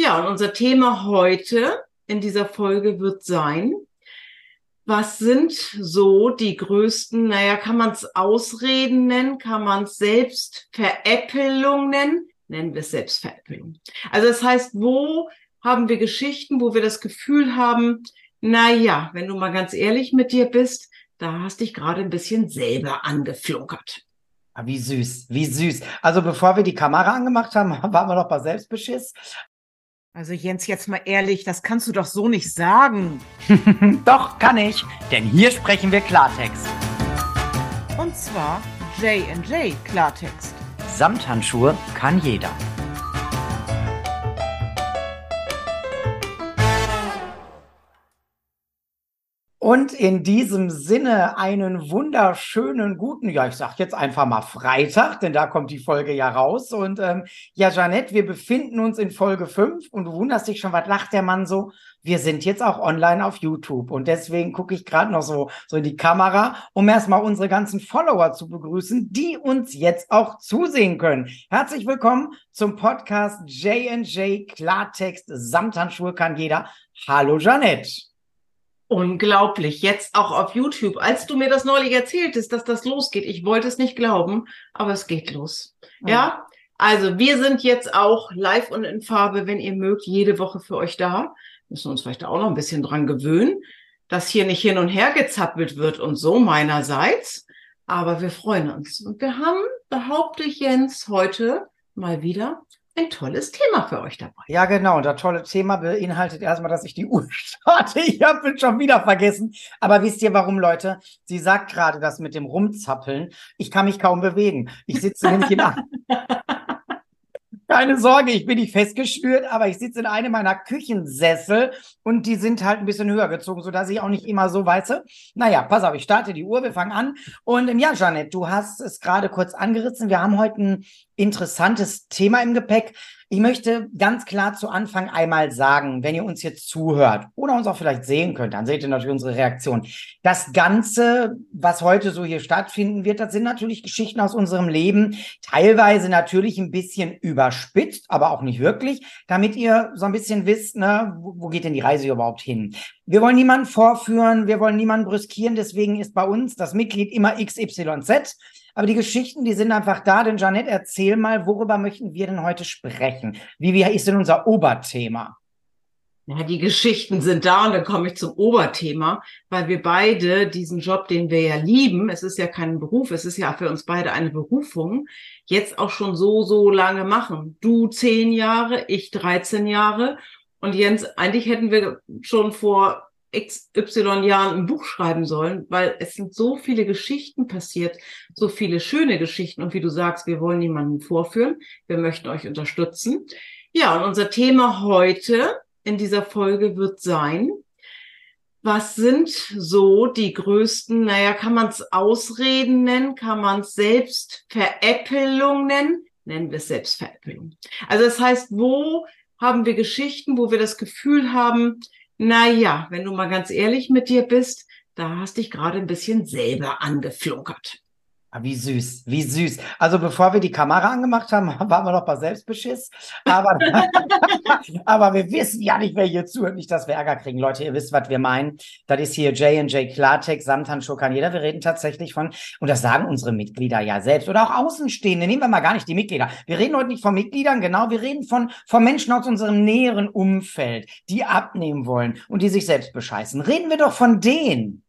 Ja, und unser Thema heute in dieser Folge wird sein, was sind so die größten, naja, kann man es Ausreden nennen, kann man es Selbstveräppelung nennen? Nennen wir es Selbstveräppelung. Also das heißt, wo haben wir Geschichten, wo wir das Gefühl haben, na ja, wenn du mal ganz ehrlich mit dir bist, da hast dich gerade ein bisschen selber angeflunkert. Ah, wie süß, wie süß. Also bevor wir die Kamera angemacht haben, waren wir noch bei Selbstbeschiss. Also Jens, jetzt mal ehrlich, das kannst du doch so nicht sagen. doch, kann ich, denn hier sprechen wir Klartext. Und zwar J&J Klartext. Samthandschuhe kann jeder. Und in diesem Sinne einen wunderschönen guten, ja, ich sag jetzt einfach mal Freitag, denn da kommt die Folge ja raus. Und ähm, ja, Janette, wir befinden uns in Folge 5 und du wunderst dich schon, was lacht der Mann so? Wir sind jetzt auch online auf YouTube und deswegen gucke ich gerade noch so, so in die Kamera, um erstmal unsere ganzen Follower zu begrüßen, die uns jetzt auch zusehen können. Herzlich willkommen zum Podcast J&J Klartext Samthandschuhe kann jeder. Hallo Janette. Unglaublich. Jetzt auch auf YouTube. Als du mir das neulich erzähltest, dass das losgeht, ich wollte es nicht glauben, aber es geht los. Ja. ja? Also wir sind jetzt auch live und in Farbe, wenn ihr mögt, jede Woche für euch da. Müssen uns vielleicht auch noch ein bisschen dran gewöhnen, dass hier nicht hin und her gezappelt wird und so meinerseits. Aber wir freuen uns. Und wir haben, behaupte ich Jens, heute mal wieder ein tolles Thema für euch dabei. Ja, genau. Und das tolle Thema beinhaltet erstmal, dass ich die Uhr starte. Ich habe es schon wieder vergessen. Aber wisst ihr warum, Leute? Sie sagt gerade das mit dem Rumzappeln. Ich kann mich kaum bewegen. Ich sitze nämlich in, Keine Sorge, ich bin nicht festgeschnürt, aber ich sitze in einem meiner Küchensessel und die sind halt ein bisschen höher gezogen, sodass ich auch nicht immer so weiße. Naja, pass auf, ich starte die Uhr, wir fangen an. Und ähm, ja, Janet, du hast es gerade kurz angerissen. Wir haben heute ein interessantes Thema im Gepäck. Ich möchte ganz klar zu Anfang einmal sagen, wenn ihr uns jetzt zuhört oder uns auch vielleicht sehen könnt, dann seht ihr natürlich unsere Reaktion. Das Ganze, was heute so hier stattfinden wird, das sind natürlich Geschichten aus unserem Leben, teilweise natürlich ein bisschen überspitzt, aber auch nicht wirklich, damit ihr so ein bisschen wisst, ne, wo, geht denn die Reise überhaupt hin? Wir wollen niemanden vorführen, wir wollen niemanden brüskieren, deswegen ist bei uns das Mitglied immer XYZ. Aber die Geschichten, die sind einfach da. Denn Janet, erzähl mal, worüber möchten wir denn heute sprechen? Wie, wie ist denn unser Oberthema? Ja, die Geschichten sind da und dann komme ich zum Oberthema, weil wir beide diesen Job, den wir ja lieben, es ist ja kein Beruf, es ist ja für uns beide eine Berufung, jetzt auch schon so, so lange machen. Du zehn Jahre, ich 13 Jahre und Jens, eigentlich hätten wir schon vor XY Jahren ein Buch schreiben sollen, weil es sind so viele Geschichten passiert, so viele schöne Geschichten. Und wie du sagst, wir wollen niemanden vorführen. Wir möchten euch unterstützen. Ja, und unser Thema heute in dieser Folge wird sein, was sind so die größten, naja, kann man es Ausreden nennen, kann man es Selbstveräppelung nennen? Nennen wir es Selbstveräppelung. Also das heißt, wo haben wir Geschichten, wo wir das Gefühl haben, na ja, wenn du mal ganz ehrlich mit dir bist, da hast dich gerade ein bisschen selber angeflunkert. Ah, wie süß, wie süß. Also bevor wir die Kamera angemacht haben, waren wir noch bei Selbstbeschiss. Aber, aber wir wissen ja nicht, wer hier zuhört, nicht, dass wir Ärger kriegen. Leute, ihr wisst, was wir meinen. Das ist hier J&J Klartext, Samthandschuh kann jeder. Wir reden tatsächlich von, und das sagen unsere Mitglieder ja selbst oder auch Außenstehende. Nehmen wir mal gar nicht die Mitglieder. Wir reden heute nicht von Mitgliedern, genau. Wir reden von, von Menschen aus unserem näheren Umfeld, die abnehmen wollen und die sich selbst bescheißen. Reden wir doch von denen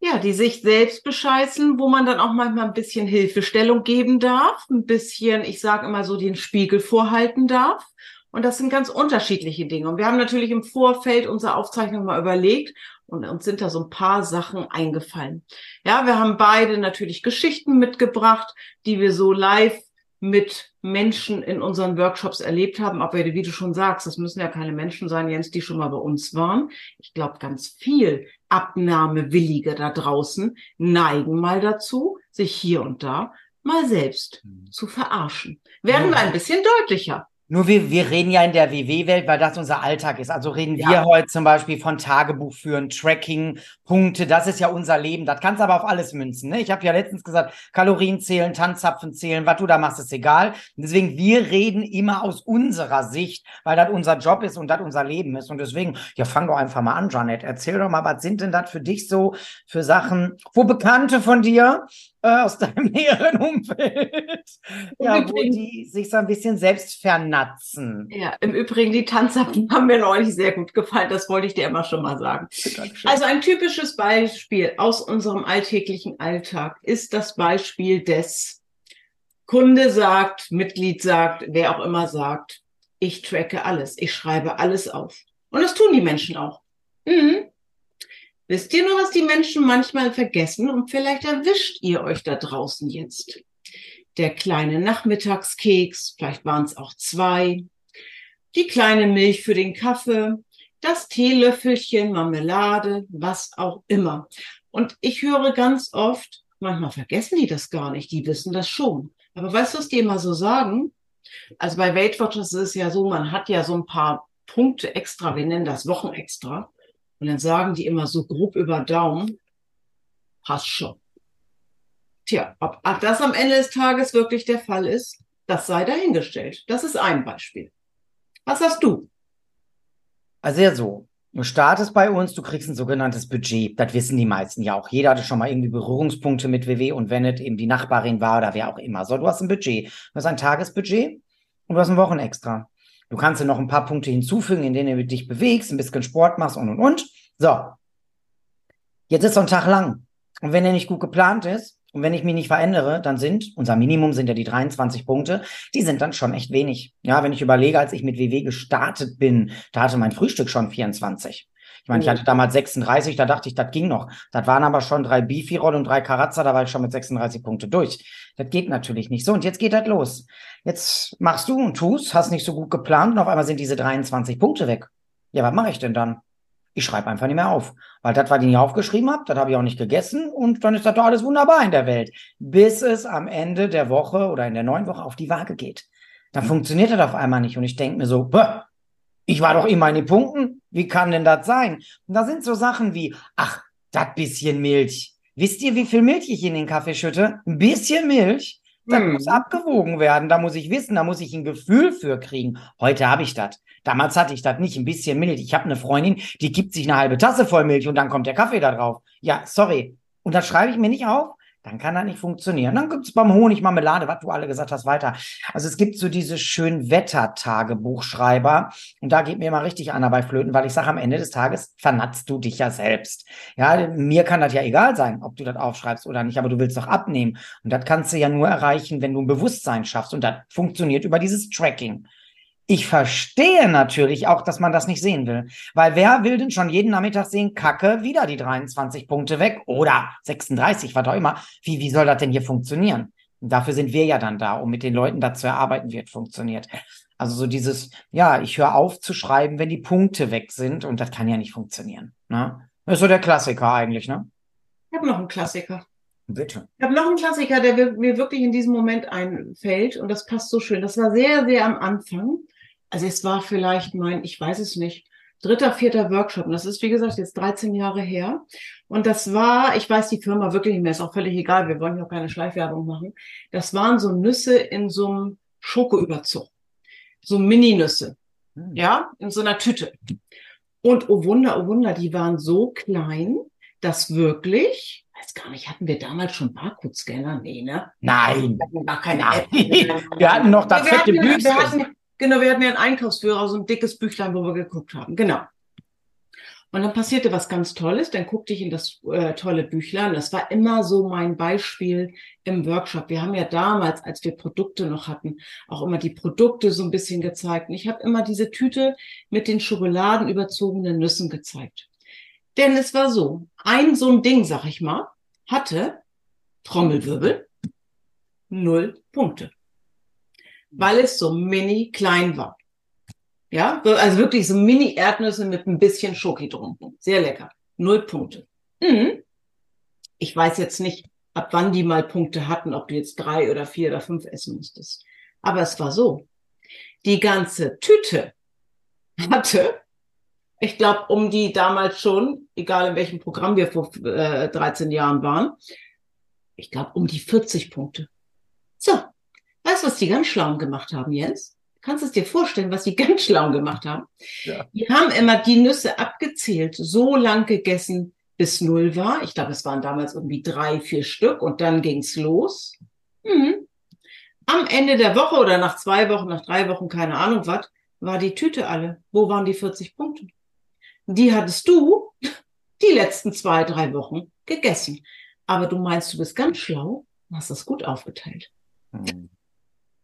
ja, die sich selbst bescheißen, wo man dann auch manchmal ein bisschen Hilfestellung geben darf, ein bisschen, ich sage immer so, den Spiegel vorhalten darf. Und das sind ganz unterschiedliche Dinge. Und wir haben natürlich im Vorfeld unserer Aufzeichnung mal überlegt und uns sind da so ein paar Sachen eingefallen. Ja, wir haben beide natürlich Geschichten mitgebracht, die wir so live mit Menschen in unseren Workshops erlebt haben. Aber wie du schon sagst, das müssen ja keine Menschen sein, Jens, die schon mal bei uns waren. Ich glaube, ganz viel Abnahmewillige da draußen neigen mal dazu, sich hier und da mal selbst mhm. zu verarschen. Werden ja. wir ein bisschen deutlicher. Nur wir, wir reden ja in der WW-Welt, weil das unser Alltag ist. Also reden Ja. wir heute zum Beispiel von Tagebuch führen, Tracking, Punkte. Das ist ja unser Leben. Das kannst du aber auf alles münzen. Ne? Ich habe ja letztens gesagt, Kalorien zählen, Tanzzapfen zählen, was du da machst, ist egal. Und deswegen, wir reden immer aus unserer Sicht, weil das unser Job ist und das unser Leben ist. Und deswegen, ja, fang doch einfach mal an, Janet. Erzähl doch mal, was sind denn das für dich so für Sachen, wo Bekannte von dir äh, aus deinem näheren Umfeld, ja, wo Übrigens- die sich so ein bisschen selbst vernatzen. Ja, im Übrigen, die Tanzapfen haben mir neulich sehr gut gefallen. Das wollte ich dir immer schon mal sagen. Dankeschön. Also ein typisches Beispiel aus unserem alltäglichen Alltag ist das Beispiel des Kunde sagt, Mitglied sagt, wer auch immer sagt, ich tracke alles, ich schreibe alles auf. Und das tun die Menschen auch. Mhm. Wisst ihr nur, was die Menschen manchmal vergessen? Und vielleicht erwischt ihr euch da draußen jetzt. Der kleine Nachmittagskeks, vielleicht waren es auch zwei, die kleine Milch für den Kaffee, das Teelöffelchen, Marmelade, was auch immer. Und ich höre ganz oft, manchmal vergessen die das gar nicht, die wissen das schon. Aber weißt du, was die immer so sagen? Also bei Weight Watchers ist es ja so, man hat ja so ein paar Punkte extra, wir nennen das Wochen extra. Und dann sagen die immer so grob über Daumen, passt schon. Tja, ob das am Ende des Tages wirklich der Fall ist, das sei dahingestellt. Das ist ein Beispiel. Was hast du? Also ja so. Du startest bei uns, du kriegst ein sogenanntes Budget. Das wissen die meisten ja auch. Jeder hatte schon mal irgendwie Berührungspunkte mit WW und wenn es eben die Nachbarin war oder wer auch immer. So, du hast ein Budget. Du hast ein Tagesbudget und du hast ein Wochenextra. Du kannst dir noch ein paar Punkte hinzufügen, in denen du dich bewegst, ein bisschen Sport machst und und und. So. Jetzt ist so ein Tag lang. Und wenn der nicht gut geplant ist und wenn ich mich nicht verändere, dann sind, unser Minimum sind ja die 23 Punkte, die sind dann schon echt wenig. Ja, wenn ich überlege, als ich mit WW gestartet bin, da hatte mein Frühstück schon 24. Ich meine, ich Mhm. hatte damals 36, da dachte ich, das ging noch. Das waren aber schon drei Beefy-Roll und drei Karazza, da war ich schon mit 36 Punkte durch. Das geht natürlich nicht so. Und jetzt geht das los. Jetzt machst du und tust, hast nicht so gut geplant und auf einmal sind diese 23 Punkte weg. Ja, was mache ich denn dann? Ich schreibe einfach nicht mehr auf. Weil das, was ich nicht aufgeschrieben habe, das habe ich auch nicht gegessen und dann ist das doch alles wunderbar in der Welt. Bis es am Ende der Woche oder in der neuen Woche auf die Waage geht. Dann funktioniert das auf einmal nicht und ich denke mir so, "Bäh, ich war doch immer in den Punkten. Wie kann denn das sein? Und da sind so Sachen wie, ach, das bisschen Milch. Wisst ihr, wie viel Milch ich in den Kaffee schütte? Ein bisschen Milch. Das Hm. muss abgewogen werden. Da muss ich wissen, da muss ich ein Gefühl für kriegen. Heute habe ich das. Damals hatte ich das nicht. Ein bisschen Milch. Ich habe eine Freundin, die gibt sich eine halbe Tasse voll Milch und dann kommt der Kaffee da drauf. Ja, sorry. Und das schreibe ich mir nicht auf. Dann kann das nicht funktionieren. Dann gibt's beim Honig Marmelade, was du alle gesagt hast, weiter. Also es gibt so diese schönen Wettertagebuchschreiber und da geht mir immer richtig einer bei Flöten, weil ich sage, am Ende des Tages vernatzt du dich ja selbst. Ja, mir kann das ja egal sein, ob du das aufschreibst oder nicht, aber du willst doch abnehmen. Und das kannst du ja nur erreichen, wenn du ein Bewusstsein schaffst und das funktioniert über dieses Tracking. Ich verstehe natürlich auch, dass man das nicht sehen will. Weil wer will denn schon jeden Nachmittag sehen, Kacke, wieder die 23 Punkte weg oder 36, was auch immer. Wie, wie soll das denn hier funktionieren? Und dafür sind wir ja dann da, um mit den Leuten dazu erarbeiten, wie es funktioniert. Also so dieses, ja, ich höre auf zu schreiben, wenn die Punkte weg sind und das kann ja nicht funktionieren. Ne? Das ist so der Klassiker eigentlich, ne? Ich habe noch einen Klassiker. Bitte. Ich habe noch einen Klassiker, der mir wirklich in diesem Moment einfällt und das passt so schön. Das war sehr, sehr am Anfang. Also es war vielleicht mein, ich weiß es nicht, dritter, vierter Workshop. Und das ist, wie gesagt, jetzt 13 Jahre her. Und das war, ich weiß die Firma wirklich nicht mehr, ist auch völlig egal, wir wollen hier auch keine Schleifwerbung machen. Das waren so Nüsse in so einem Schokoüberzug. So Mini-Nüsse. Hm. Ja, in so einer Tüte. Und oh Wunder, oh Wunder, die waren so klein, dass wirklich, weiß gar nicht, hatten wir damals schon Barcode-Scanner? Nee, ne? Nein. Wir hatten gar keine. App. Wir hatten noch das Wir fette hatten- wir hatten, Genau, wir hatten ja einen Einkaufsführer, so ein dickes Büchlein, wo wir geguckt haben. Genau. Und dann passierte was ganz Tolles. Dann guckte ich in das äh, tolle Büchlein. Das war immer so mein Beispiel im Workshop. Wir haben ja damals, als wir Produkte noch hatten, auch immer die Produkte so ein bisschen gezeigt. Und ich habe immer diese Tüte mit den schokoladenüberzogenen Nüssen gezeigt. Denn es war so, ein so ein Ding, sag ich mal, hatte Trommelwirbel null Punkte. Weil es so mini klein war. Ja, also wirklich so Mini-Erdnüsse mit ein bisschen Schoki drum. Sehr lecker. Null Punkte. Mhm. Ich weiß jetzt nicht, ab wann die mal Punkte hatten, ob du jetzt drei oder vier oder fünf essen musstest. Aber es war so. Die ganze Tüte hatte, ich glaube, um die damals schon, egal in welchem Programm wir vor äh, 13 Jahren waren, ich glaube, um die 40 Punkte. So, was die ganz schlau gemacht haben, Jens? Kannst du es dir vorstellen, was die ganz schlau gemacht haben? Ja. Die haben immer die Nüsse abgezählt, so lang gegessen, bis null war. Ich glaube, es waren damals irgendwie drei, vier Stück und dann ging's los. Mhm. Am Ende der Woche oder nach zwei Wochen, nach drei Wochen, keine Ahnung was, war die Tüte alle. Wo waren die 40 Punkte? Die hattest du die letzten zwei, drei Wochen gegessen. Aber du meinst, du bist ganz schlau hast das gut aufgeteilt. Mhm.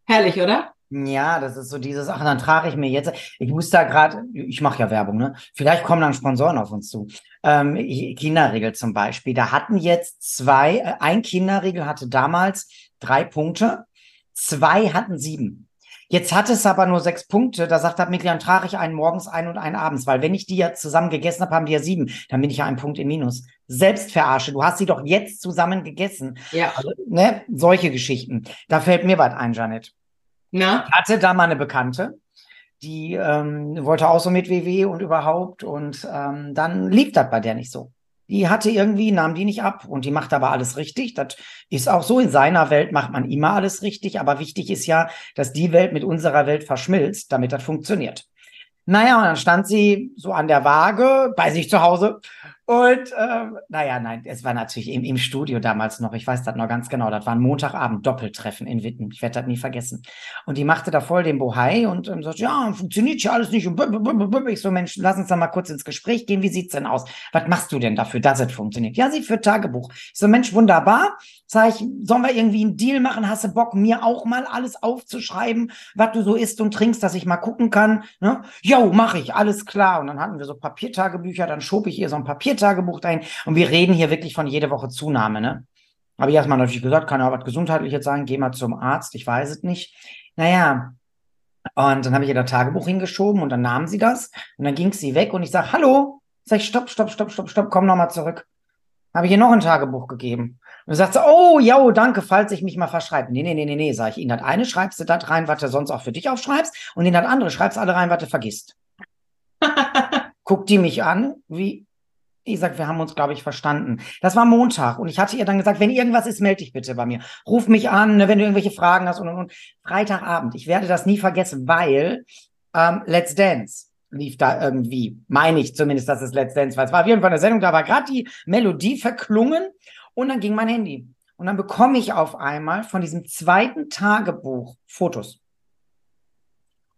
Herrlich, oder? Ja, das ist so diese Sache. Dann trage ich mir jetzt, ich muss da gerade, ich mache ja Werbung, ne? Vielleicht kommen dann Sponsoren auf uns zu. Ähm, Kinderregel zum Beispiel. Da hatten jetzt zwei, äh, ein Kinderregel hatte damals drei Punkte, zwei hatten sieben. Jetzt hat es aber nur sechs Punkte. Da sagt er mir, dann trage ich einen morgens, einen und einen abends, weil wenn ich die ja zusammen gegessen habe, haben die ja sieben. Dann bin ich ja einen Punkt im Minus. Selbst verarsche. Du hast sie doch jetzt zusammen gegessen. Ja. Also, ne? Solche Geschichten. Da fällt mir was ein, Janet. Na? Ich hatte da mal eine Bekannte, die ähm, wollte auch so mit WW und überhaupt und ähm, dann lief das bei der nicht so. Die hatte irgendwie, nahm die nicht ab und die macht aber alles richtig. Das ist auch so. In seiner Welt macht man immer alles richtig, aber wichtig ist ja, dass die Welt mit unserer Welt verschmilzt, damit das funktioniert. Naja, und dann stand sie so an der Waage bei sich zu Hause und ähm, naja, nein, es war natürlich im, im Studio damals noch, ich weiß das noch ganz genau, das war ein Montagabend Doppeltreffen in Witten, ich werde das nie vergessen. Und die machte da voll den Bohai und ähm, sagt, ja, funktioniert ja alles nicht. Und ich so, Mensch, lass uns da mal kurz ins Gespräch gehen, wie sieht's denn aus? Was machst du denn dafür, dass es funktioniert? Ja, sie führt Tagebuch. Ich so, Mensch, wunderbar. Sag ich, sollen wir irgendwie einen Deal machen? Hast du Bock, mir auch mal alles aufzuschreiben, was du so isst und trinkst, dass ich mal gucken kann? Ne? Jo, mach ich, alles klar. Und dann hatten wir so Papiertagebücher, dann schob ich ihr so ein Papiertagebuch dahin. Und wir reden hier wirklich von jede Woche Zunahme, ne? Habe ich erstmal natürlich gesagt, kann ja was Gesundheitliches sein, geh mal zum Arzt, ich weiß es nicht. Naja, und dann habe ich ihr das Tagebuch hingeschoben und dann nahm sie das und dann ging sie weg und ich sage, hallo, sag ich, stopp, stopp, stopp, stopp, stopp, komm nochmal zurück. Habe ich ihr noch ein Tagebuch gegeben. Und dann sagt sie, oh, ja, danke, falls ich mich mal verschreibe. Nee, nee, nee, nee, nee, sag ich. In das eine schreibst du das rein, was du sonst auch für dich aufschreibst. Und in das andere schreibst du alle rein, was du vergisst. Guckt die mich an, wie, ich sag, wir haben uns, glaube ich, verstanden. Das war Montag und ich hatte ihr dann gesagt, wenn irgendwas ist, melde dich bitte bei mir. Ruf mich an, ne, wenn du irgendwelche Fragen hast und, und, und. Freitagabend, ich werde das nie vergessen, weil ähm, Let's Dance lief da irgendwie, meine ich zumindest, dass es Let's Dance war. Es war auf jeden Fall eine Sendung, da war gerade die Melodie verklungen und dann ging mein Handy. Und dann bekomme ich auf einmal von diesem zweiten Tagebuch Fotos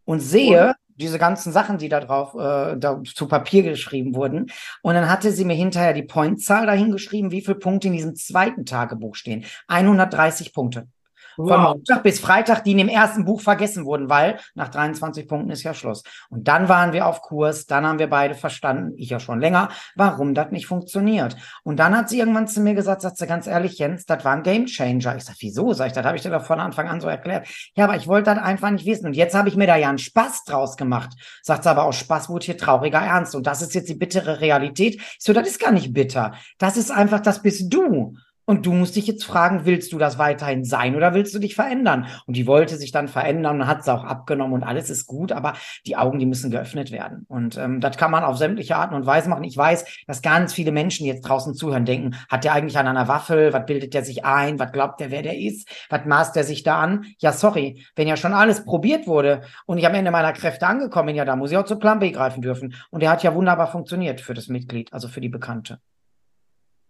und sehe? Diese ganzen Sachen, die da drauf äh, da zu Papier geschrieben wurden. Und dann hatte sie mir hinterher die Pointzahl dahin geschrieben, wie viele Punkte in diesem zweiten Tagebuch stehen. 130 Punkte. Wow. Von Montag bis Freitag, die in dem ersten Buch vergessen wurden, weil nach 23 Punkten ist ja Schluss. Und dann waren wir auf Kurs, dann haben wir beide verstanden, ich ja schon länger, warum das nicht funktioniert. Und dann hat sie irgendwann zu mir gesagt, sagt sie ganz ehrlich, Jens, das war ein Gamechanger. Ich sag, wieso? Sag ich, das habe ich dir doch von Anfang an so erklärt. Ja, aber ich wollte das einfach nicht wissen. Und jetzt habe ich mir da ja einen Spaß draus gemacht. Sagt sie aber auch, Spaß wurde hier trauriger Ernst. Und das ist jetzt die bittere Realität. Ich so, das ist gar nicht bitter. Das ist einfach, das bist du. Und du musst dich jetzt fragen, willst du das weiterhin sein oder willst du dich verändern? Und die wollte sich dann verändern und hat es auch abgenommen und alles ist gut, aber die Augen, die müssen geöffnet werden. Und ähm, das kann man auf sämtliche Arten und Weisen machen. Ich weiß, dass ganz viele Menschen jetzt draußen zuhören, denken, hat der eigentlich an einer Waffel? Was bildet der sich ein? Was glaubt der, wer der ist? Was maßt der sich da an? Ja, sorry, wenn ja schon alles probiert wurde und ich am Ende meiner Kräfte angekommen bin, ja, da muss ich auch zu Plan B greifen dürfen. Und der hat ja wunderbar funktioniert für das Mitglied, also für die Bekannte.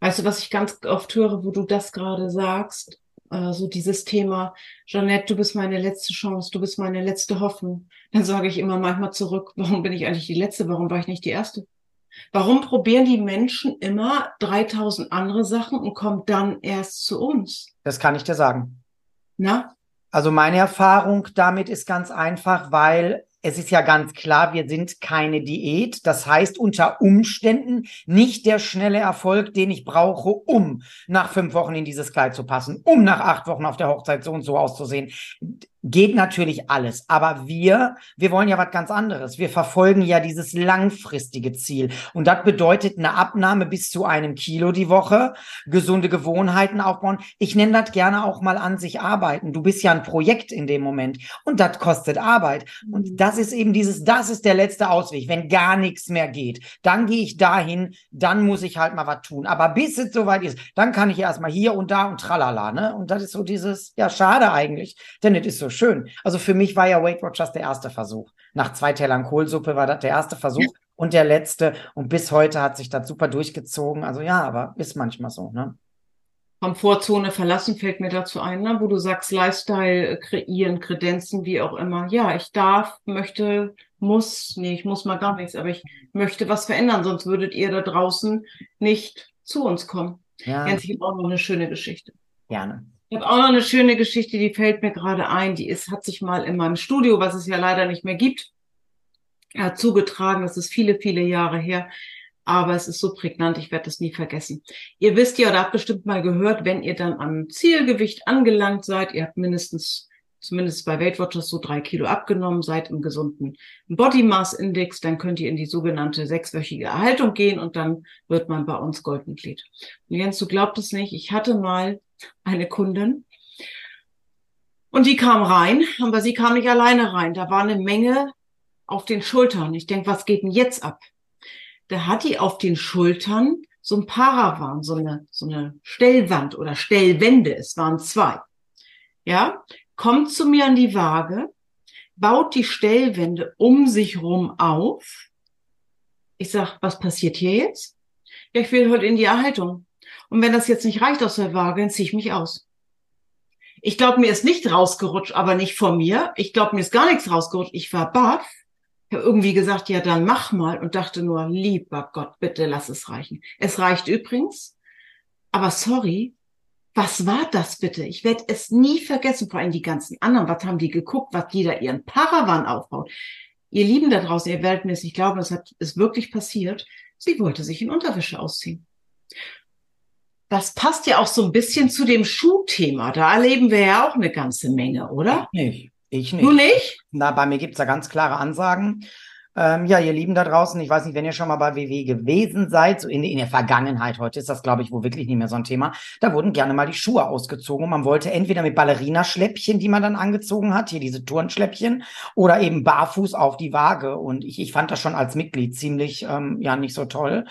Weißt du, was ich ganz oft höre, wo du das gerade sagst? Äh, so dieses Thema, Jeanette, du bist meine letzte Chance, du bist meine letzte Hoffnung. Dann sage ich immer manchmal zurück, warum bin ich eigentlich die Letzte? Warum war ich nicht die Erste? Warum probieren die Menschen immer 3000 andere Sachen und kommen dann erst zu uns? Das kann ich dir sagen. Na? Also meine Erfahrung damit ist ganz einfach, weil es ist ja ganz klar, wir sind keine Diät. Das heißt, unter Umständen nicht der schnelle Erfolg, den ich brauche, um nach fünf Wochen in dieses Kleid zu passen, um nach acht Wochen auf der Hochzeit so und so auszusehen. Geht natürlich alles. Aber wir, wir wollen ja was ganz anderes. Wir verfolgen ja dieses langfristige Ziel. Und das bedeutet eine Abnahme bis zu einem Kilo die Woche, gesunde Gewohnheiten aufbauen. Ich nenne das gerne auch mal an sich arbeiten. Du bist ja ein Projekt in dem Moment. Und das kostet Arbeit. Und mhm. das ist eben dieses, das ist der letzte Ausweg. Wenn gar nichts mehr geht, dann gehe ich dahin, dann muss ich halt mal was tun. Aber bis es soweit ist, dann kann ich erstmal hier und da und tralala. Ne? Und das ist so dieses, ja, schade eigentlich. Denn es ist so schön. Also für mich war ja Weight Watchers der erste Versuch. Nach zwei Tellern Kohlsuppe war das der erste Versuch und der letzte. Und bis heute hat sich das super durchgezogen. Also ja, aber ist manchmal so, ne? Komfortzone verlassen fällt mir dazu ein, ne? wo du sagst, Lifestyle kreieren, Kredenzen, wie auch immer. Ja, ich darf, möchte, muss, nee, ich muss mal gar nichts, aber ich möchte was verändern, sonst würdet ihr da draußen nicht zu uns kommen. Ja. Jens, ich auch noch eine schöne Geschichte. Gerne. Ich habe auch noch eine schöne Geschichte, die fällt mir gerade ein. Die ist, hat sich mal in meinem Studio, was es ja leider nicht mehr gibt, äh, zugetragen. Das ist viele, viele Jahre her. Aber es ist so prägnant, ich werde das nie vergessen. Ihr wisst ja oder habt bestimmt mal gehört, wenn ihr dann am Zielgewicht angelangt seid, ihr habt mindestens, zumindest bei Weight Watchers, so drei Kilo abgenommen, seid im gesunden Body Mass Index, dann könnt ihr in die sogenannte sechswöchige Erhaltung gehen und dann wird man bei uns Goldmitglied. Und Jens, du glaubt es nicht, ich hatte mal eine Kundin. Und die kam rein, aber sie kam nicht alleine rein. Da war eine Menge auf den Schultern. Ich denke, was geht denn jetzt ab? Da hat die auf den Schultern so ein Paravan, so eine, so eine Stellwand oder Stellwände. Es waren zwei. Ja, kommt zu mir an die Waage, baut die Stellwände um sich rum auf. Ich sag, was passiert hier jetzt? Ja, ich will heute in die Erhaltung. Und wenn das jetzt nicht reicht aus der Waage, dann ziehe ich mich aus. Ich glaube, mir ist nicht rausgerutscht, aber nicht von mir. Ich glaube, mir ist gar nichts rausgerutscht. Ich war baff. Ich habe irgendwie gesagt, ja, dann mach mal und dachte nur, lieber Gott, bitte lass es reichen. Es reicht übrigens. Aber sorry, was war das bitte? Ich werde es nie vergessen, vor allem die ganzen anderen. Was haben die geguckt, was die da ihren Paravan aufbaut? Ihr Lieben da draußen, ihr werdet mir es nicht glauben, das hat, ist wirklich passiert. Sie wollte sich in Unterwäsche ausziehen. Das passt ja auch so ein bisschen zu dem Schuhthema. Da erleben wir ja auch eine ganze Menge, oder? Ich nicht. Ich nicht. Du nicht? Na, bei mir gibt's da ganz klare Ansagen. Ähm, ja, ihr Lieben da draußen, ich weiß nicht, wenn ihr schon mal bei WW gewesen seid, so in, in der Vergangenheit, heute ist das, glaube ich, wo wirklich nicht mehr so ein Thema, da wurden gerne mal die Schuhe ausgezogen und man wollte entweder mit Ballerinaschläppchen, die man dann angezogen hat, hier diese Turnschläppchen, oder eben barfuß auf die Waage und ich, ich fand das schon als Mitglied ziemlich, ähm, ja, nicht so toll.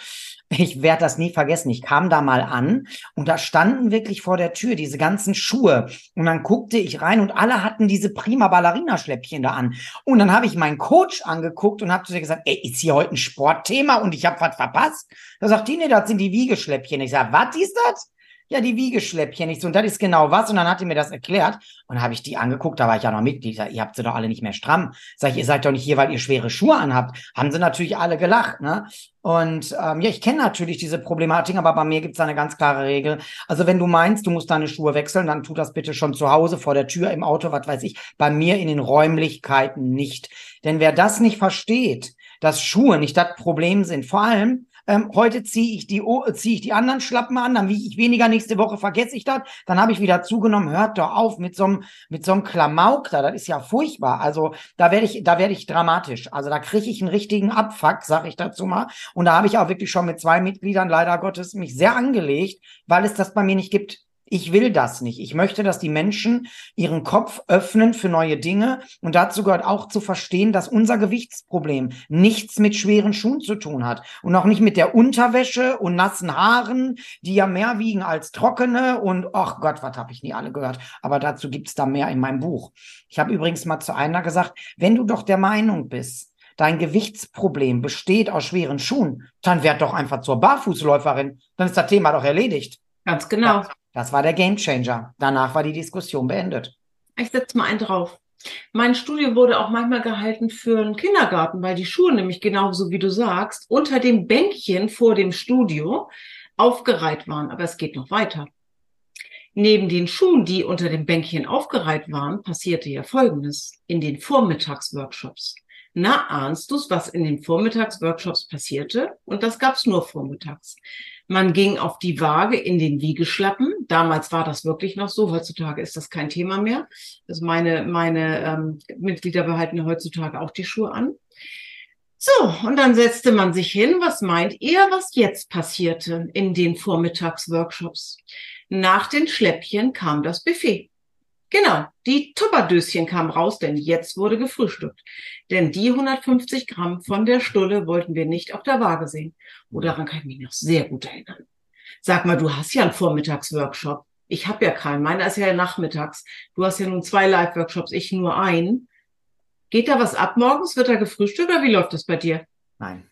Ich werde das nie vergessen. Ich kam da mal an und da standen wirklich vor der Tür diese ganzen Schuhe. Und dann guckte ich rein und alle hatten diese prima Ballerinaschläppchen da an. Und dann habe ich meinen Coach angeguckt und habe zu ihr gesagt, ey, ist hier heute ein Sportthema und ich habe was verpasst? Da sagt die, nee, das sind die Wiegeschläppchen. Ich sage, was ist das? Ja, die Wiegeschläppchen. Ich so, und das ist genau was. Und dann hat die mir das erklärt. Und habe ich die angeguckt, da war ich ja noch Mitglied. Ihr habt sie doch alle nicht mehr stramm. Sag ich, ihr seid doch nicht hier, weil ihr schwere Schuhe anhabt. Haben sie natürlich alle gelacht, ne? Und ähm, ja, ich kenne natürlich diese Problematik, aber bei mir gibt's da eine ganz klare Regel. Also wenn du meinst, du musst deine Schuhe wechseln, dann tu das bitte schon zu Hause, vor der Tür, im Auto, was weiß ich. Bei mir in den Räumlichkeiten nicht. Denn wer das nicht versteht, dass Schuhe nicht das Problem sind, vor allem, ähm, heute ziehe ich die ziehe ich die anderen Schlappen an, dann wiege ich weniger, nächste Woche vergesse ich das, dann habe ich wieder zugenommen. Hört doch auf mit so einem mit so einem Klamauk da, das ist ja furchtbar. Also da werde ich da werde ich dramatisch. Also da kriege ich einen richtigen Abfuck, sag ich dazu mal. Und da habe ich auch wirklich schon mit zwei Mitgliedern leider Gottes mich sehr angelegt, weil es das bei mir nicht gibt. Ich will das nicht. Ich möchte, dass die Menschen ihren Kopf öffnen für neue Dinge. Und dazu gehört auch zu verstehen, dass unser Gewichtsproblem nichts mit schweren Schuhen zu tun hat. Und auch nicht mit der Unterwäsche und nassen Haaren, die ja mehr wiegen als trockene. Und ach Gott, was habe ich nie alle gehört. Aber dazu gibt's da mehr in meinem Buch. Ich habe übrigens mal zu einer gesagt, wenn du doch der Meinung bist, dein Gewichtsproblem besteht aus schweren Schuhen, dann werd doch einfach zur Barfußläuferin. Dann ist das Thema doch erledigt. Ganz genau. Ja. Das war der Gamechanger. Danach war die Diskussion beendet. Ich setze mal einen drauf. Mein Studio wurde auch manchmal gehalten für einen Kindergarten, weil die Schuhe nämlich genauso wie du sagst, unter dem Bänkchen vor dem Studio aufgereiht waren. Aber es geht noch weiter. Neben den Schuhen, die unter dem Bänkchen aufgereiht waren, passierte ja Folgendes in den Vormittagsworkshops. Na, ahnst du's, was in den Vormittagsworkshops passierte? Und das gab's nur vormittags. Man ging auf die Waage in den Wiegeschlappen. Damals war das wirklich noch so. Heutzutage ist das kein Thema mehr. Also meine, meine ähm, Mitglieder behalten heutzutage auch die Schuhe an. So, und dann setzte man sich hin. Was meint ihr, was jetzt passierte in den Vormittagsworkshops? Nach den Schläppchen kam das Buffet. Genau, die Tupperdöschen kamen raus, denn jetzt wurde gefrühstückt. Denn die 150 Gramm von der Stulle wollten wir nicht auf der Waage sehen. Oh, daran kann ich mich noch sehr gut erinnern. Sag mal, du hast ja einen Vormittagsworkshop. Ich habe ja keinen. Meiner ist ja nachmittags. Du hast ja nun zwei Live-Workshops, ich nur einen. Geht da was ab morgens? Wird da gefrühstückt oder wie läuft das bei dir? Nein.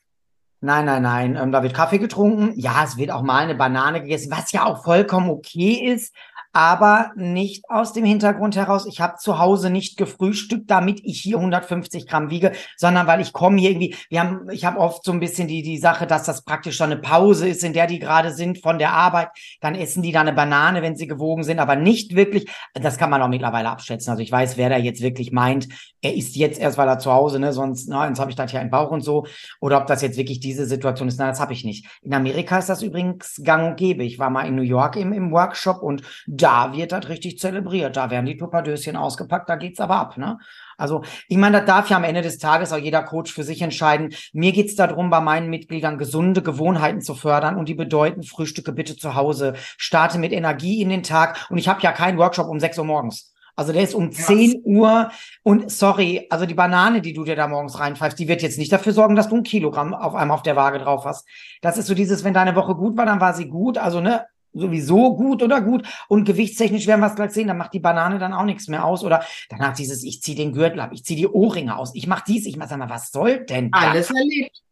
Nein, nein, nein. Ähm, da wird Kaffee getrunken. Ja, es wird auch mal eine Banane gegessen, was ja auch vollkommen okay ist aber nicht aus dem Hintergrund heraus, ich habe zu Hause nicht gefrühstückt, damit ich hier 150 Gramm wiege, sondern weil ich komme hier irgendwie, wir haben, ich habe oft so ein bisschen die, die Sache, dass das praktisch so eine Pause ist, in der die gerade sind von der Arbeit, dann essen die da eine Banane, wenn sie gewogen sind, aber nicht wirklich, das kann man auch mittlerweile abschätzen, also ich weiß, wer da jetzt wirklich meint, er isst jetzt erst, weil er zu Hause, ne, sonst, na, sonst habe ich das ja im Bauch und so, oder ob das jetzt wirklich diese Situation ist, na, das habe ich nicht. In Amerika ist das übrigens gang und gäbe. Ich war mal in New York im, im Workshop und da wird das richtig zelebriert. Da werden die Tupperdöschen ausgepackt, da geht's aber ab, ne? Also, ich meine, das darf ja am Ende des Tages auch jeder Coach für sich entscheiden. Mir geht's darum, bei meinen Mitgliedern gesunde Gewohnheiten zu fördern und die bedeuten, Frühstücke bitte zu Hause, starte mit Energie in den Tag und ich habe ja keinen Workshop um 6 Uhr morgens. Also der ist um ja. 10 Uhr und sorry, also die Banane, die du dir da morgens reinpfeifst, die wird jetzt nicht dafür sorgen, dass du ein Kilogramm auf einmal auf der Waage drauf hast. Das ist so dieses, wenn deine Woche gut war, dann war sie gut. Also ne, sowieso gut oder gut und gewichtstechnisch werden wir es gleich sehen, dann macht die Banane dann auch nichts mehr aus oder danach dieses, ich ziehe den Gürtel ab, ich ziehe die Ohrringe aus, ich mache dies, ich mache, sag mal, was soll denn das? Alles erlebt.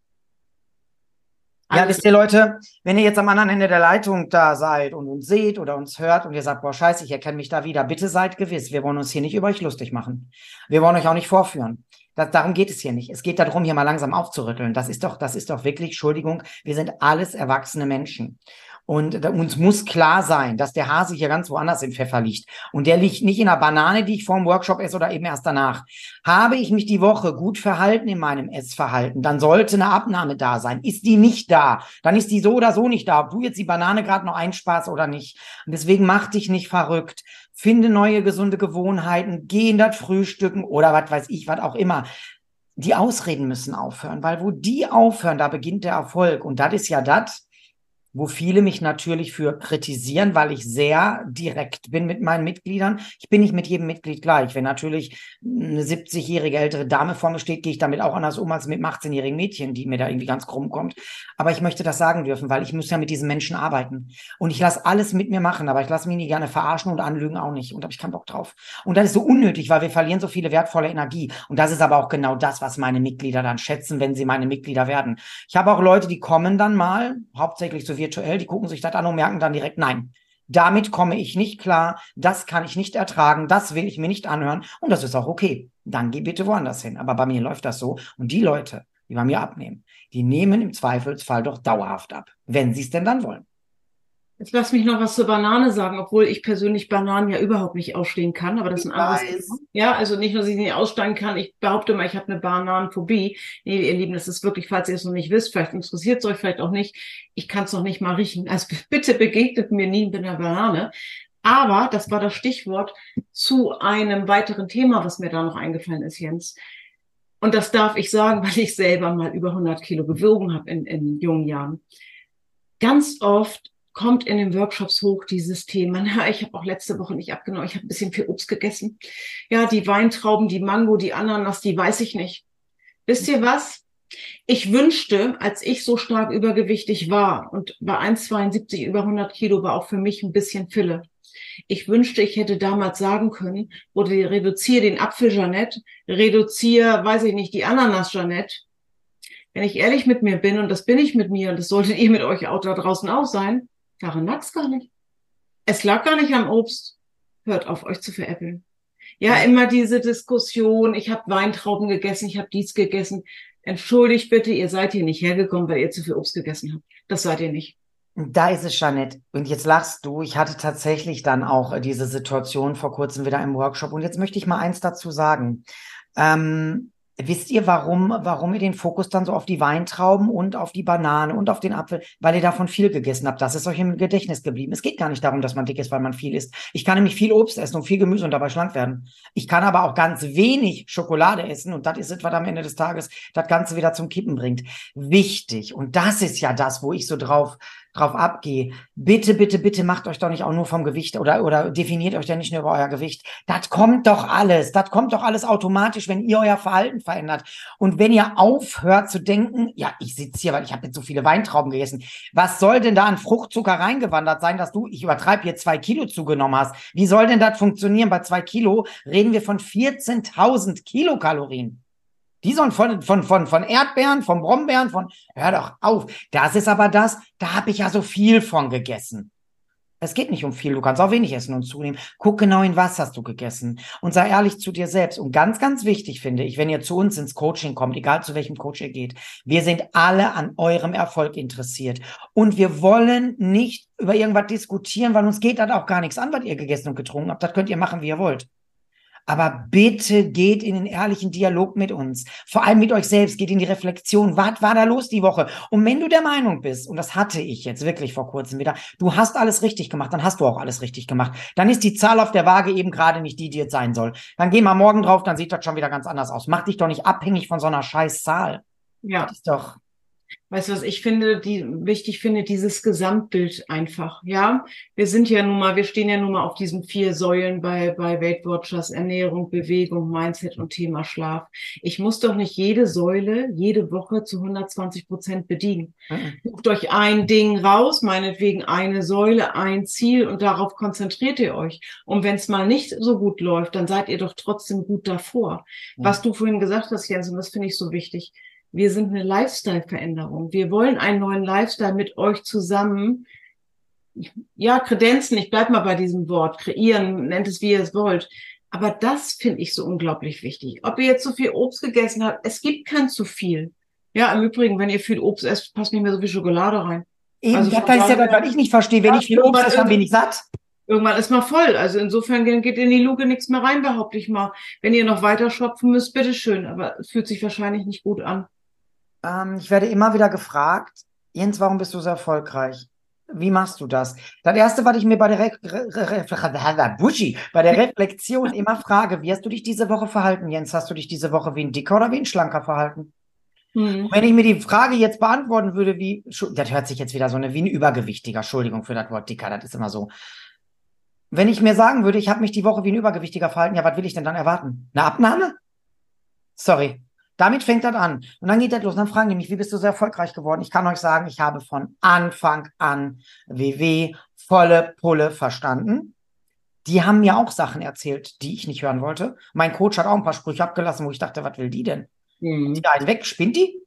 Ja, wisst ihr Leute, wenn ihr jetzt am anderen Ende der Leitung da seid und uns seht oder uns hört und ihr sagt, boah, scheiße, ich erkenne mich da wieder, bitte seid gewiss, wir wollen uns hier nicht über euch lustig machen. Wir wollen euch auch nicht vorführen. Das, darum geht es hier nicht. Es geht darum, hier mal langsam aufzurütteln. Das ist doch, das ist doch wirklich, Entschuldigung, wir sind alles erwachsene Menschen. Und uns muss klar sein, dass der Hase hier ganz woanders im Pfeffer liegt. Und der liegt nicht in einer Banane, die ich vor dem Workshop esse oder eben erst danach. Habe ich mich die Woche gut verhalten in meinem Essverhalten, dann sollte eine Abnahme da sein. Ist die nicht da, dann ist die so oder so nicht da, ob du jetzt die Banane gerade noch einsparst oder nicht. Und deswegen mach dich nicht verrückt. Finde neue gesunde Gewohnheiten, geh in das Frühstücken oder was weiß ich, was auch immer die Ausreden müssen aufhören, weil wo die aufhören, da beginnt der Erfolg. Und das ist ja das, wo viele mich natürlich für kritisieren, weil ich sehr direkt bin mit meinen Mitgliedern. Ich bin nicht mit jedem Mitglied gleich. Wenn natürlich eine 70-jährige ältere Dame vor mir steht, gehe ich damit auch anders um als mit einem 18-jährigen Mädchen, die mir da irgendwie ganz krumm kommt. Aber ich möchte das sagen dürfen, weil ich muss ja mit diesen Menschen arbeiten. Und ich lasse alles mit mir machen, aber ich lasse mich nie gerne verarschen und anlügen auch nicht. Und da habe ich keinen Bock drauf. Und das ist so unnötig, weil wir verlieren so viele wertvolle Energie. Und das ist aber auch genau das, was meine Mitglieder dann schätzen, wenn sie meine Mitglieder werden. Ich habe auch Leute, die kommen dann mal, hauptsächlich so virtuell, die gucken sich das an und merken dann direkt, nein, damit komme ich nicht klar, das kann ich nicht ertragen, das will ich mir nicht anhören und das ist auch okay. Dann geh bitte woanders hin. Aber bei mir läuft das so und die Leute, die bei mir abnehmen, die nehmen im Zweifelsfall doch dauerhaft ab, wenn sie es denn dann wollen. Jetzt lass mich noch was zur Banane sagen, obwohl ich persönlich Bananen ja überhaupt nicht ausstehen kann, aber das ist ein anderes Thema. Ja, also nicht nur, dass ich nicht aussteigen kann, ich behaupte mal, ich habe eine Bananenphobie. Nee, ihr Lieben, das ist wirklich, falls ihr es noch nicht wisst, vielleicht interessiert es euch vielleicht auch nicht, ich kann es noch nicht mal riechen. Also bitte begegnet mir nie mit einer Banane. Aber das war das Stichwort zu einem weiteren Thema, was mir da noch eingefallen ist, Jens. Und das darf ich sagen, weil ich selber mal über 100 Kilo gewogen habe in, in jungen Jahren. Ganz oft kommt in den Workshops hoch, dieses Thema. Ja, ich habe auch letzte Woche nicht abgenommen. Ich habe ein bisschen viel Obst gegessen. Ja, die Weintrauben, die Mango, die Ananas, die weiß ich nicht. Wisst ihr was? Ich wünschte, als ich so stark übergewichtig war und bei 1,72 über 100 Kilo war auch für mich ein bisschen Fülle. Ich wünschte, ich hätte damals sagen können, oder reduziere den Apfel Jeanette, reduziere, weiß ich nicht, die Ananas Jeanette. Wenn ich ehrlich mit mir bin, und das bin ich mit mir, und das solltet ihr mit euch auch da draußen auch sein, Daran lag es gar nicht. Es lag gar nicht am Obst. Hört auf, euch zu veräppeln. Ja, immer diese Diskussion, ich habe Weintrauben gegessen, ich habe dies gegessen. Entschuldigt bitte, ihr seid hier nicht hergekommen, weil ihr zu viel Obst gegessen habt. Das seid ihr nicht. Da ist es, Jeanette. Und jetzt lachst du. Ich hatte tatsächlich dann auch äh, diese Situation vor kurzem wieder im Workshop. Und jetzt möchte ich mal eins dazu sagen. Ähm, Wisst ihr, warum, warum ihr den Fokus dann so auf die Weintrauben und auf die Banane und auf den Apfel, weil ihr davon viel gegessen habt. Das ist euch im Gedächtnis geblieben. Es geht gar nicht darum, dass man dick ist, weil man viel isst. Ich kann nämlich viel Obst essen und viel Gemüse und dabei schlank werden. Ich kann aber auch ganz wenig Schokolade essen und das ist etwas am Ende des Tages das Ganze wieder zum Kippen bringt. Wichtig. Und das ist ja das, wo ich so drauf drauf abgehe. Bitte, bitte, bitte macht euch doch nicht auch nur vom Gewicht oder, oder definiert euch ja nicht nur über euer Gewicht. Das kommt doch alles. Das kommt doch alles automatisch, wenn ihr euer Verhalten verändert. Und wenn ihr aufhört zu denken, ja, ich sitze hier, weil ich habe jetzt so viele Weintrauben gegessen. Was soll denn da an Fruchtzucker reingewandert sein, dass du, ich übertreibe hier zwei Kilo zugenommen hast? Wie soll denn das funktionieren? Bei zwei Kilo reden wir von 14.000 Kilokalorien. Die sollen von, von, von, von Erdbeeren, von Brombeeren, von, hör doch auf. Das ist aber das, da habe ich ja so viel von gegessen. Es geht nicht um viel, du kannst auch wenig essen und zunehmen. Guck genau in was hast du gegessen und sei ehrlich zu dir selbst. Und ganz, ganz wichtig finde ich, wenn ihr zu uns ins Coaching kommt, egal zu welchem Coach ihr geht, wir sind alle an eurem Erfolg interessiert. Und wir wollen nicht über irgendwas diskutieren, weil uns geht das auch gar nichts an, was ihr gegessen und getrunken habt. Das könnt ihr machen, wie ihr wollt. Aber bitte geht in den ehrlichen Dialog mit uns. Vor allem mit euch selbst. Geht in die Reflexion. Was war da los die Woche? Und wenn du der Meinung bist, und das hatte ich jetzt wirklich vor kurzem wieder, du hast alles richtig gemacht, dann hast du auch alles richtig gemacht. Dann ist die Zahl auf der Waage eben gerade nicht die, die jetzt sein soll. Dann geh mal morgen drauf, dann sieht das schon wieder ganz anders aus. Mach dich doch nicht abhängig von so einer scheiß Zahl. Ja. Das ist doch. Weißt du was, ich finde, die, wichtig finde, dieses Gesamtbild einfach, ja. Wir sind ja nun mal, wir stehen ja nun mal auf diesen vier Säulen bei, bei Weight Watchers, Ernährung, Bewegung, Mindset und Thema Schlaf. Ich muss doch nicht jede Säule jede Woche zu 120 Prozent bedienen. Mhm. Guckt euch ein Ding raus, meinetwegen eine Säule, ein Ziel und darauf konzentriert ihr euch. Und wenn es mal nicht so gut läuft, dann seid ihr doch trotzdem gut davor. Was du vorhin gesagt hast, Jens, und das finde ich so wichtig wir sind eine Lifestyle-Veränderung. Wir wollen einen neuen Lifestyle mit euch zusammen. Ja, kredenzen, ich bleib mal bei diesem Wort, kreieren, nennt es wie ihr es wollt. Aber das finde ich so unglaublich wichtig. Ob ihr jetzt zu viel Obst gegessen habt, es gibt kein zu viel. Ja, im Übrigen, wenn ihr viel Obst esst, passt nicht mehr so viel Schokolade rein. Eben, also das ist ja das, was ich nicht verstehe. Wenn ich viel Obst esse, dann bin ich satt. Irgendwann ist mal voll. Also insofern geht in die Luke nichts mehr rein, behaupte ich mal. Wenn ihr noch weiter schopfen müsst, bitteschön. Aber es fühlt sich wahrscheinlich nicht gut an. Ähm, ich werde immer wieder gefragt, Jens, warum bist du so erfolgreich? Wie machst du das? Das erste, was ich mir bei der, Re Re Re Buschi, bei der Reflexion immer frage, wie hast du dich diese Woche verhalten, Jens? Hast du dich diese Woche wie ein dicker oder wie ein schlanker verhalten? Hm. Wenn ich mir die Frage jetzt beantworten würde, wie, das hört sich jetzt wieder so eine, wie ein Übergewichtiger, Entschuldigung für das Wort dicker, das ist immer so. Wenn ich mir sagen würde, ich habe mich die Woche wie ein Übergewichtiger verhalten, ja, was will ich denn dann erwarten? Eine Abnahme? Sorry. Damit fängt das an. Und dann geht das los. Und dann fragen die mich, wie bist du so erfolgreich geworden? Ich kann euch sagen, ich habe von Anfang an WW volle Pulle verstanden. Die haben mir auch Sachen erzählt, die ich nicht hören wollte. Mein Coach hat auch ein paar Sprüche abgelassen, wo ich dachte, was will die denn? Mhm. Die einen weg, spinnt die?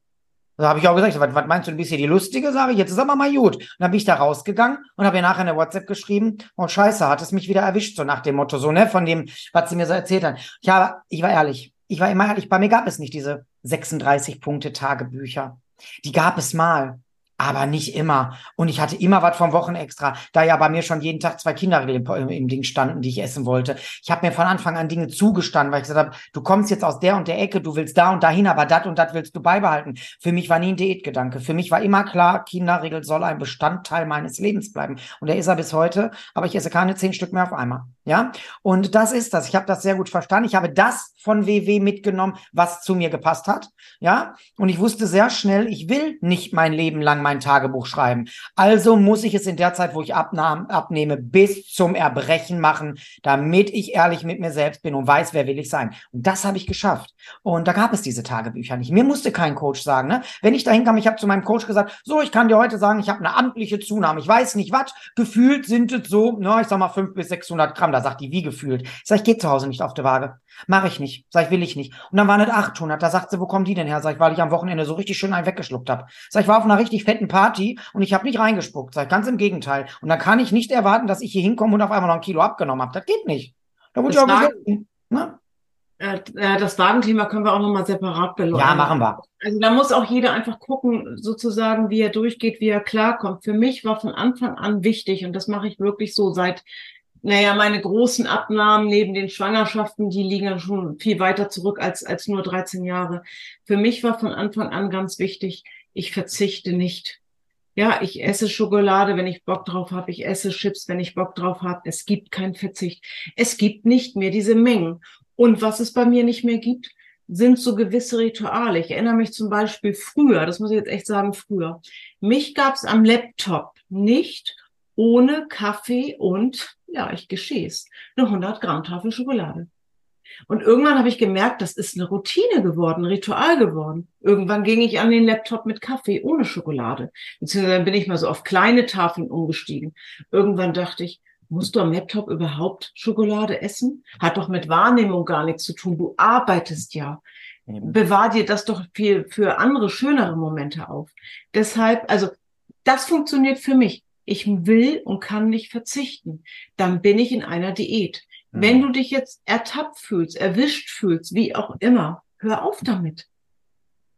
Da habe ich auch gesagt, was, was meinst du, du bist hier die Lustige? Sage ich, jetzt ist aber mal gut. Und dann bin ich da rausgegangen und habe ihr nachher eine WhatsApp geschrieben, oh scheiße, hat es mich wieder erwischt, so nach dem Motto, so, ne, von dem, was sie mir so erzählt hat. Ich habe, ich war ehrlich, ich war immer ehrlich, bei mir gab es nicht diese 36 Punkte Tagebücher. Die gab es mal aber nicht immer. Und ich hatte immer was vom Wochenextra, da ja bei mir schon jeden Tag zwei Kinderriegel im, im, Ding standen, die ich essen wollte. Ich habe mir von Anfang an Dinge zugestanden, weil ich gesagt habe, du kommst jetzt aus der und der Ecke, du willst da und dahin, aber das und das willst du beibehalten. Für mich war nie ein Diätgedanke. Für mich war immer klar, Kinderriegel soll ein Bestandteil meines Lebens bleiben. Und der ist er bis heute, aber ich esse keine zehn Stück mehr auf einmal. Ja, und das ist das. Ich habe das sehr gut verstanden. Ich habe das von WW mitgenommen, was zu mir gepasst hat. Ja, und ich wusste sehr schnell, ich will nicht mein Leben lang mein Tagebuch schreiben. Also muss ich es in der Zeit, wo ich abnahm, abnehme, bis zum Erbrechen machen, damit ich ehrlich mit mir selbst bin und weiß, wer will ich sein. Und das habe ich geschafft. Und da gab es diese Tagebücher nicht. Mir musste kein Coach sagen. Ne? Wenn ich dahin kam, ich habe zu meinem Coach gesagt, so, ich kann dir heute sagen, ich habe eine amtliche Zunahme. Ich weiß nicht was. Gefühlt sind es so, na, ich sag mal, fünf bis 600 Gramm. Da sagt die, wie gefühlt. Ich sag, ich gehe zu Hause nicht auf die Waage. Mache ich nicht. Sag ich, will ich nicht. Und dann waren es 800. Da sagt sie, wo kommen die denn her? Sag ich, weil ich am Wochenende so richtig schön einen weggeschluckt habe. Sag ich, war auf einer richtig fetten Party und ich habe nicht reingespuckt. Ganz im Gegenteil. Und dann kann ich nicht erwarten, dass ich hier hinkomme und auf einmal noch ein Kilo abgenommen habe. Das geht nicht. Da wurde ich auch gesagt, ne? Äh, das Wagenthema können wir auch nochmal separat beleuchten. Ja, machen wir. Also da muss auch jeder einfach gucken, sozusagen, wie er durchgeht, wie er klarkommt. Für mich war von Anfang an wichtig, und das mache ich wirklich so seit naja, meine großen Abnahmen neben den Schwangerschaften, die liegen schon viel weiter zurück als, als nur 13 Jahre. Für mich war von Anfang an ganz wichtig, ich verzichte nicht. Ja, ich esse Schokolade, wenn ich Bock drauf habe. Ich esse Chips, wenn ich Bock drauf habe. Es gibt keinen Verzicht. Es gibt nicht mehr diese Mengen. Und was es bei mir nicht mehr gibt, sind so gewisse Rituale. Ich erinnere mich zum Beispiel früher, das muss ich jetzt echt sagen, früher. Mich gab es am Laptop nicht ohne Kaffee und, ja, ich geschehe es, eine 100 Gramm Tafel Schokolade. Und irgendwann habe ich gemerkt, das ist eine Routine geworden, ein Ritual geworden. Irgendwann ging ich an den Laptop mit Kaffee ohne Schokolade. Beziehungsweise dann bin ich mal so auf kleine Tafeln umgestiegen. Irgendwann dachte ich, musst du am Laptop überhaupt Schokolade essen? Hat doch mit Wahrnehmung gar nichts zu tun. Du arbeitest ja. Bewahr dir das doch für, für andere, schönere Momente auf. Deshalb, also, das funktioniert für mich. Ich will und kann nicht verzichten. Dann bin ich in einer Diät. Wenn du dich jetzt ertappt fühlst, erwischt fühlst, wie auch immer, hör auf damit.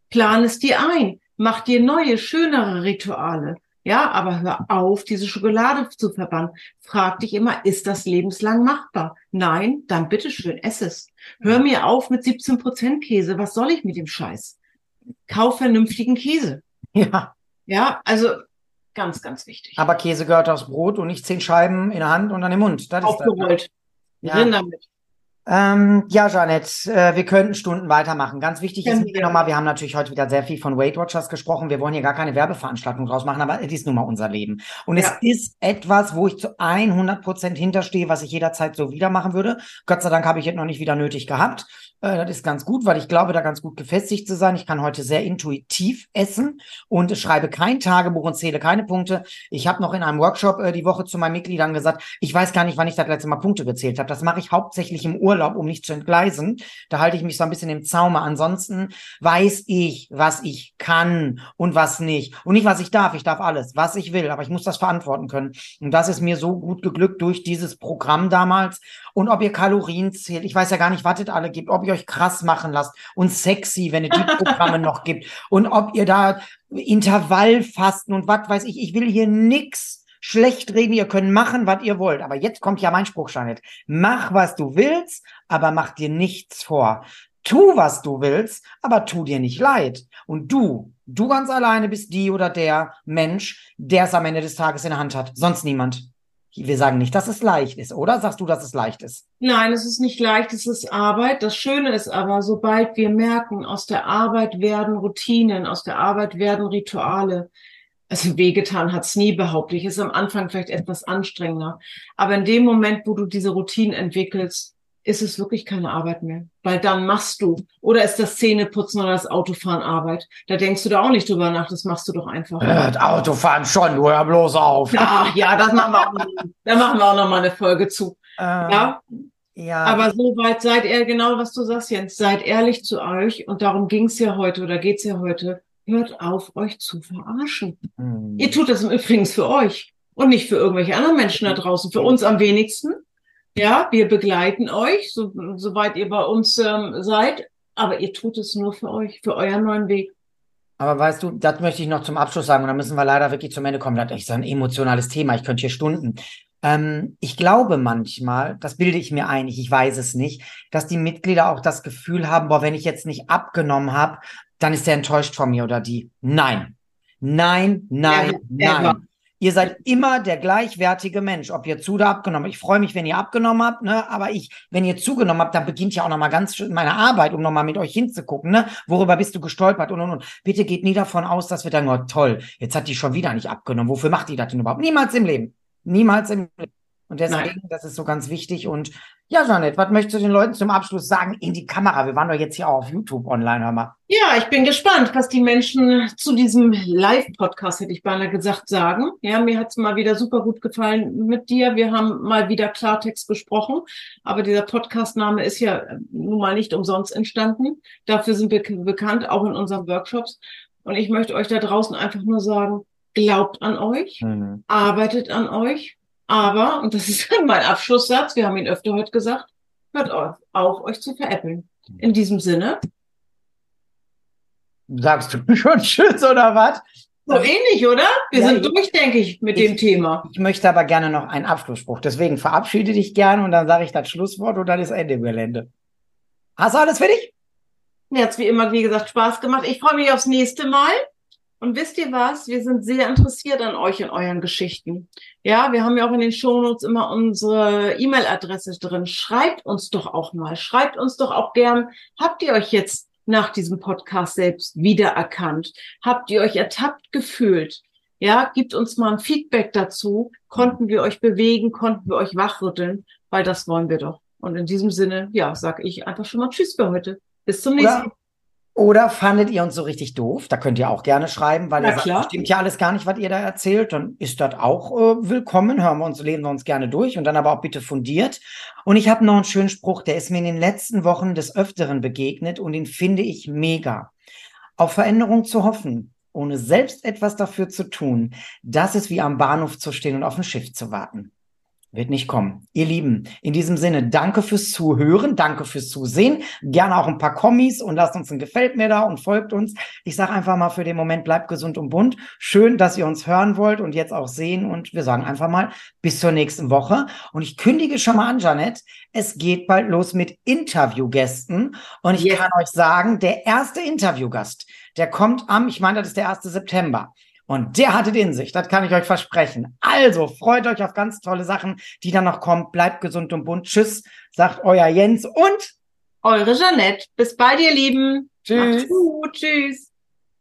Plan es dir ein. Mach dir neue, schönere Rituale. Ja, aber hör auf, diese Schokolade zu verbannen. Frag dich immer, ist das lebenslang machbar? Nein, dann bitteschön, ess es. Hör mir auf mit 17 Prozent Käse. Was soll ich mit dem Scheiß? Kauf vernünftigen Käse. Ja. Ja, also ganz, ganz wichtig. Aber Käse gehört aufs Brot und nicht zehn Scheiben in der Hand und dann im Mund. Das Aufgerollt. Ja. damit. Ähm, ja, Janet, äh, wir könnten Stunden weitermachen. Ganz wichtig ist mir nochmal, wir haben natürlich heute wieder sehr viel von Weight Watchers gesprochen. Wir wollen hier gar keine Werbeveranstaltung draus machen, aber es ist nun mal unser Leben. Und ja. es ist etwas, wo ich zu 100 Prozent hinterstehe, was ich jederzeit so wieder machen würde. Gott sei Dank habe ich jetzt noch nicht wieder nötig gehabt. Äh, das ist ganz gut, weil ich glaube, da ganz gut gefestigt zu sein. Ich kann heute sehr intuitiv essen und schreibe kein Tagebuch und zähle keine Punkte. Ich habe noch in einem Workshop äh, die Woche zu meinen Mitgliedern gesagt, ich weiß gar nicht, wann ich das letzte Mal Punkte gezählt habe. Das mache ich hauptsächlich im Urlaub um nicht zu entgleisen. Da halte ich mich so ein bisschen im Zaume. Ansonsten weiß ich, was ich kann und was nicht. Und nicht, was ich darf. Ich darf alles, was ich will, aber ich muss das verantworten können. Und das ist mir so gut geglückt durch dieses Programm damals. Und ob ihr Kalorien zählt, ich weiß ja gar nicht, was es alle gibt, ob ihr euch krass machen lasst und sexy, wenn es die Programme noch gibt. Und ob ihr da Intervallfasten und was weiß ich, ich will hier nix schlecht reden, ihr könnt machen, was ihr wollt. Aber jetzt kommt ja mein Spruch, Janet. Mach, was du willst, aber mach dir nichts vor. Tu, was du willst, aber tu dir nicht leid. Und du, du ganz alleine bist die oder der Mensch, der es am Ende des Tages in der Hand hat. Sonst niemand. Wir sagen nicht, dass es leicht ist, oder? Sagst du, dass es leicht ist? Nein, es ist nicht leicht, es ist Arbeit. Das Schöne ist aber, sobald wir merken, aus der Arbeit werden Routinen, aus der Arbeit werden Rituale, also wehgetan hat's nie, behaupte. Ist am Anfang vielleicht etwas anstrengender. Aber in dem Moment, wo du diese Routinen entwickelst, ist es wirklich keine Arbeit mehr. Weil dann machst du. Oder ist das Zähneputzen oder das Autofahren Arbeit? Da denkst du da auch nicht drüber nach, das machst du doch einfach. Ja, das Autofahren schon, du hör bloß auf. Ja, ja, das machen wir auch, da machen wir auch noch mal eine Folge zu. Ähm, ja. Ja. Aber soweit seid ihr genau, was du sagst, Jens. Seid ehrlich zu euch und darum ging's ja heute oder geht's ja heute hört auf, euch zu verarschen. Mhm. Ihr tut das im Übrigen für euch und nicht für irgendwelche anderen Menschen da draußen. Für uns am wenigsten. Ja, wir begleiten euch, so, soweit ihr bei uns ähm, seid. Aber ihr tut es nur für euch, für euren neuen Weg. Aber weißt du, das möchte ich noch zum Abschluss sagen, und da müssen wir leider wirklich zum Ende kommen. Das ist ein emotionales Thema. Ich könnte hier Stunden. Ähm, ich glaube manchmal, das bilde ich mir ein, ich weiß es nicht, dass die Mitglieder auch das Gefühl haben, boah, wenn ich jetzt nicht abgenommen habe, dann ist er enttäuscht von mir oder die. Nein. Nein, nein, ja, nein. Ihr seid immer der gleichwertige Mensch, ob ihr zu oder abgenommen habt. Ich freue mich, wenn ihr abgenommen habt, ne? aber ich, wenn ihr zugenommen habt, dann beginnt ja auch nochmal ganz meine Arbeit, um nochmal mit euch hinzugucken, ne? Worüber bist du gestolpert und und und. Bitte geht nie davon aus, dass wir dann, oh toll, jetzt hat die schon wieder nicht abgenommen. Wofür macht die das denn überhaupt? Niemals im Leben. Niemals im Leben. Und deswegen, Nein. das ist so ganz wichtig. Und ja, Janet, was möchtest du den Leuten zum Abschluss sagen in die Kamera? Wir waren doch jetzt hier auch auf YouTube online, hör mal. Ja, ich bin gespannt, was die Menschen zu diesem Live-Podcast, hätte ich beinahe gesagt, sagen. Ja, mir hat's mal wieder super gut gefallen mit dir. Wir haben mal wieder Klartext gesprochen. Aber dieser Podcast-Name ist ja nun mal nicht umsonst entstanden. Dafür sind wir bekannt, auch in unseren Workshops. Und ich möchte euch da draußen einfach nur sagen, glaubt an euch, mhm. arbeitet an euch, aber, und das ist mein Abschlusssatz, wir haben ihn öfter heute gesagt, hört auf, auf euch zu veräppeln. In diesem Sinne. Sagst du schon Tschüss oder was? so ähnlich, oder? Wir Ja, sind durch, denke ich, mit ich- dem Thema. Ich möchte aber gerne noch einen Abschlussspruch. Deswegen verabschiede dich gerne und dann sage ich das Schlusswort und dann ist Ende im Gelände. Hast du alles für dich? Mir hat's wie immer, wie gesagt, Spaß gemacht. Ich freue mich aufs nächste Mal. Und wisst ihr was? Wir sind sehr interessiert an euch und euren Geschichten. Ja, wir haben ja auch in den Shownotes immer unsere E-Mail-Adresse drin. Schreibt uns doch auch mal. Schreibt uns doch auch gern. Habt ihr euch jetzt nach diesem Podcast selbst wiedererkannt? Habt ihr euch ertappt gefühlt? Ja, gibt uns mal ein Feedback dazu. Konnten wir euch bewegen? Konnten wir euch wachrütteln? Weil das wollen wir doch. Und in diesem Sinne, ja, sag ich einfach schon mal Tschüss für heute. Bis zum nächsten Mal. Oder, fandet ihr uns so richtig doof? Da könnt ihr auch gerne schreiben, weil Na ihr sagt, klar. das stimmt ja alles gar nicht, was ihr da erzählt. Dann ist das auch äh, willkommen. Hören wir uns, lesen wir uns gerne durch und dann aber auch bitte fundiert. Und ich habe noch einen schönen Spruch, der ist mir in den letzten Wochen des Öfteren begegnet und den finde ich mega. Auf Veränderung zu hoffen, ohne selbst etwas dafür zu tun, das ist wie am Bahnhof zu stehen und auf ein Schiff zu warten. Wird nicht kommen. Ihr Lieben, in diesem Sinne, danke fürs Zuhören, danke fürs Zusehen. Gerne auch ein paar Kommis und lasst uns ein Gefällt mir da und folgt uns. Ich sage einfach mal für den Moment, bleibt gesund und bunt. Schön, dass ihr uns hören wollt und jetzt auch sehen. Und wir sagen einfach mal bis zur nächsten Woche. Und ich kündige schon mal an, Janette, es geht bald los mit Interviewgästen. Und ich Yes. kann euch sagen, der erste Interviewgast, der kommt am, ich meine, das ist der 1. September. Und der hatte den sich, das kann ich euch versprechen. Also freut euch auf ganz tolle Sachen, die dann noch kommen. Bleibt gesund und bunt. Tschüss, sagt euer Jens und Eure Jeanette. Bis bald, ihr Lieben. Tschüss. Macht's gut. Tschüss.